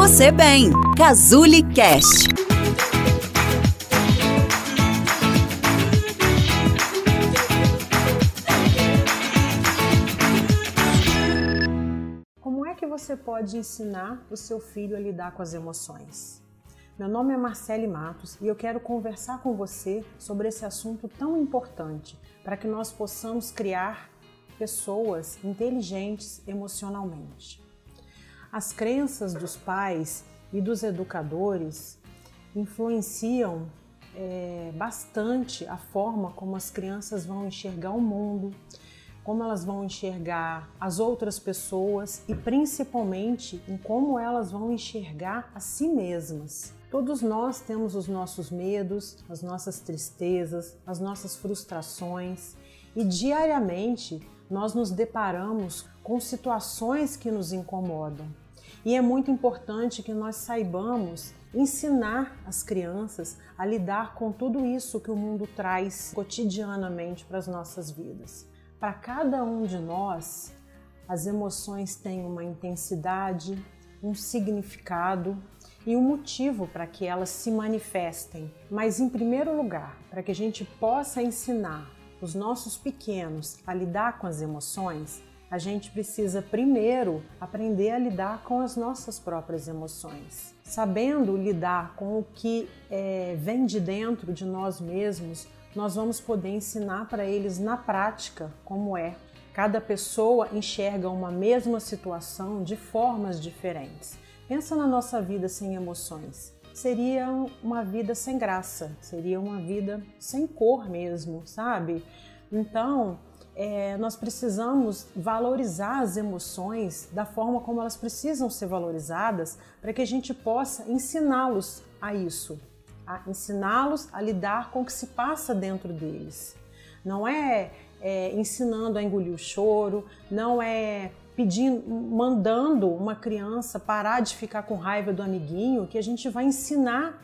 você bem. Cazuli Cast. Como é que você pode ensinar o seu filho a lidar com as emoções? Meu nome é Marcele Matos e eu quero conversar com você sobre esse assunto tão importante para que nós possamos criar pessoas inteligentes emocionalmente. As crenças dos pais e dos educadores influenciam é, bastante a forma como as crianças vão enxergar o mundo, como elas vão enxergar as outras pessoas e principalmente em como elas vão enxergar a si mesmas. Todos nós temos os nossos medos, as nossas tristezas, as nossas frustrações e diariamente nós nos deparamos com situações que nos incomodam. E é muito importante que nós saibamos ensinar as crianças a lidar com tudo isso que o mundo traz cotidianamente para as nossas vidas. Para cada um de nós, as emoções têm uma intensidade, um significado e um motivo para que elas se manifestem. Mas, em primeiro lugar, para que a gente possa ensinar os nossos pequenos a lidar com as emoções, a gente precisa primeiro aprender a lidar com as nossas próprias emoções. Sabendo lidar com o que é, vem de dentro de nós mesmos, nós vamos poder ensinar para eles na prática como é. Cada pessoa enxerga uma mesma situação de formas diferentes. Pensa na nossa vida sem emoções. Seria uma vida sem graça, seria uma vida sem cor mesmo, sabe? Então, é, nós precisamos valorizar as emoções da forma como elas precisam ser valorizadas para que a gente possa ensiná-los a isso, a ensiná-los a lidar com o que se passa dentro deles. Não é, é ensinando a engolir o choro, não é pedindo, mandando uma criança parar de ficar com raiva do amiguinho que a gente vai ensinar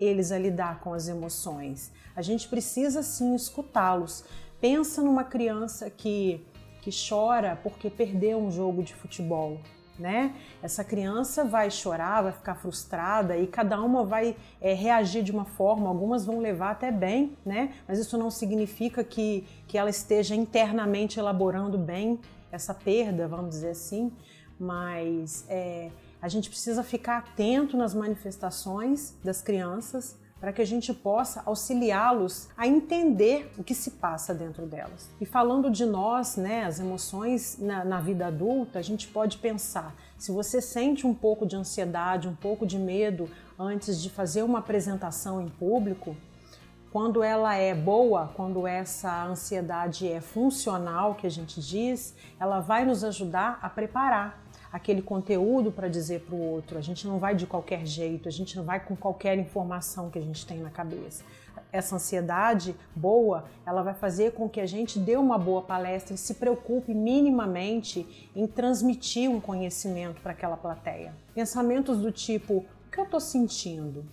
eles a lidar com as emoções. A gente precisa sim escutá-los. Pensa numa criança que, que chora porque perdeu um jogo de futebol. Né? Essa criança vai chorar, vai ficar frustrada e cada uma vai é, reagir de uma forma, algumas vão levar até bem, né? Mas isso não significa que, que ela esteja internamente elaborando bem essa perda, vamos dizer assim, mas é, a gente precisa ficar atento nas manifestações das crianças para que a gente possa auxiliá-los a entender o que se passa dentro delas. E falando de nós, né, as emoções na, na vida adulta, a gente pode pensar: se você sente um pouco de ansiedade, um pouco de medo antes de fazer uma apresentação em público, quando ela é boa, quando essa ansiedade é funcional, que a gente diz, ela vai nos ajudar a preparar aquele conteúdo para dizer para o outro. A gente não vai de qualquer jeito, a gente não vai com qualquer informação que a gente tem na cabeça. Essa ansiedade boa, ela vai fazer com que a gente dê uma boa palestra e se preocupe minimamente em transmitir um conhecimento para aquela plateia. Pensamentos do tipo: o que eu estou sentindo?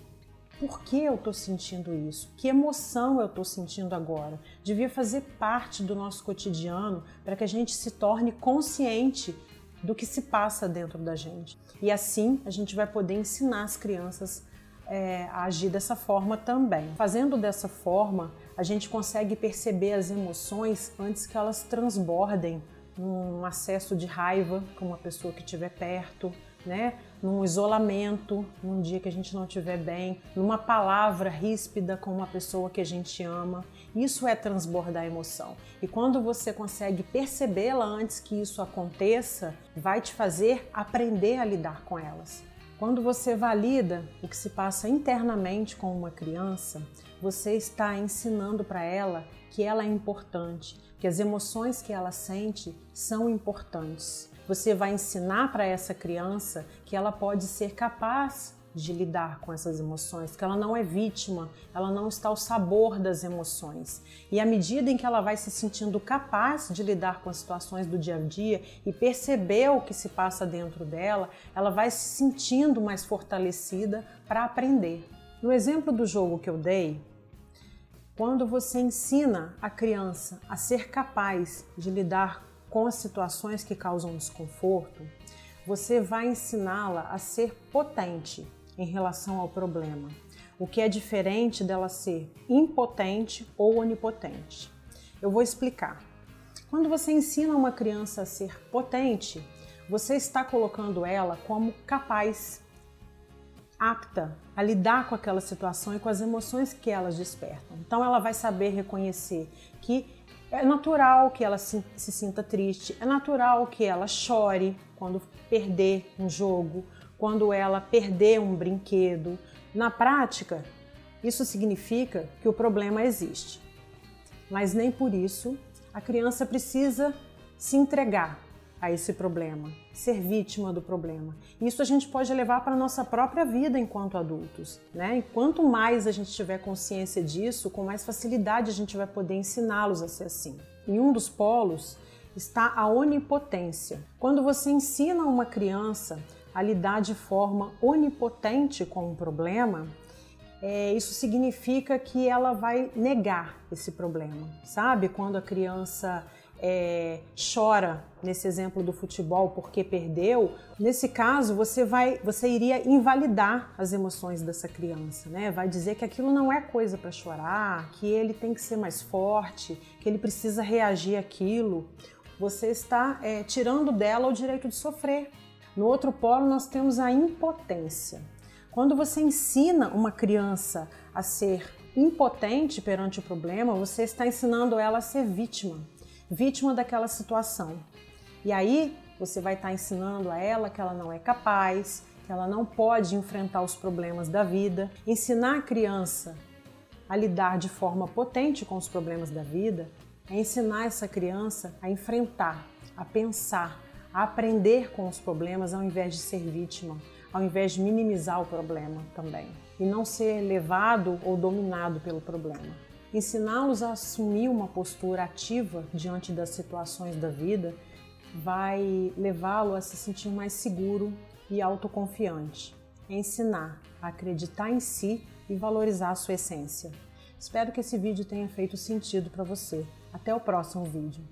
Por que eu estou sentindo isso? Que emoção eu estou sentindo agora? Devia fazer parte do nosso cotidiano para que a gente se torne consciente do que se passa dentro da gente. E assim a gente vai poder ensinar as crianças é, a agir dessa forma também. Fazendo dessa forma, a gente consegue perceber as emoções antes que elas transbordem num acesso de raiva com uma pessoa que estiver perto, né? num isolamento, num dia que a gente não estiver bem, numa palavra ríspida com uma pessoa que a gente ama. Isso é transbordar emoção. E quando você consegue percebê-la antes que isso aconteça, vai te fazer aprender a lidar com elas. Quando você valida o que se passa internamente com uma criança, você está ensinando para ela que ela é importante, que as emoções que ela sente são importantes. Você vai ensinar para essa criança que ela pode ser capaz de lidar com essas emoções, que ela não é vítima, ela não está ao sabor das emoções. E à medida em que ela vai se sentindo capaz de lidar com as situações do dia a dia e perceber o que se passa dentro dela, ela vai se sentindo mais fortalecida para aprender. No exemplo do jogo que eu dei, quando você ensina a criança a ser capaz de lidar com as situações que causam desconforto, você vai ensiná-la a ser potente em relação ao problema, o que é diferente dela ser impotente ou onipotente. Eu vou explicar. Quando você ensina uma criança a ser potente, você está colocando ela como capaz, apta a lidar com aquela situação e com as emoções que elas despertam. Então ela vai saber reconhecer que é natural que ela se, se sinta triste, é natural que ela chore quando perder um jogo, quando ela perder um brinquedo. Na prática, isso significa que o problema existe. Mas nem por isso a criança precisa se entregar a esse problema, ser vítima do problema. Isso a gente pode levar para a nossa própria vida enquanto adultos, né? E quanto mais a gente tiver consciência disso, com mais facilidade a gente vai poder ensiná-los a ser assim. Em um dos polos está a onipotência. Quando você ensina uma criança a lidar de forma onipotente com um problema, é, isso significa que ela vai negar esse problema, sabe? Quando a criança é, chora, nesse exemplo do futebol, porque perdeu, nesse caso você vai, você iria invalidar as emoções dessa criança, né? Vai dizer que aquilo não é coisa para chorar, que ele tem que ser mais forte, que ele precisa reagir àquilo. Você está é, tirando dela o direito de sofrer. No outro polo nós temos a impotência. Quando você ensina uma criança a ser impotente perante o problema, você está ensinando ela a ser vítima, vítima daquela situação. E aí você vai estar ensinando a ela que ela não é capaz, que ela não pode enfrentar os problemas da vida. Ensinar a criança a lidar de forma potente com os problemas da vida é ensinar essa criança a enfrentar, a pensar, a aprender com os problemas ao invés de ser vítima, ao invés de minimizar o problema também e não ser levado ou dominado pelo problema. Ensiná-los a assumir uma postura ativa diante das situações da vida vai levá-lo a se sentir mais seguro e autoconfiante. ensinar a acreditar em si e valorizar a sua essência. Espero que esse vídeo tenha feito sentido para você. Até o próximo vídeo.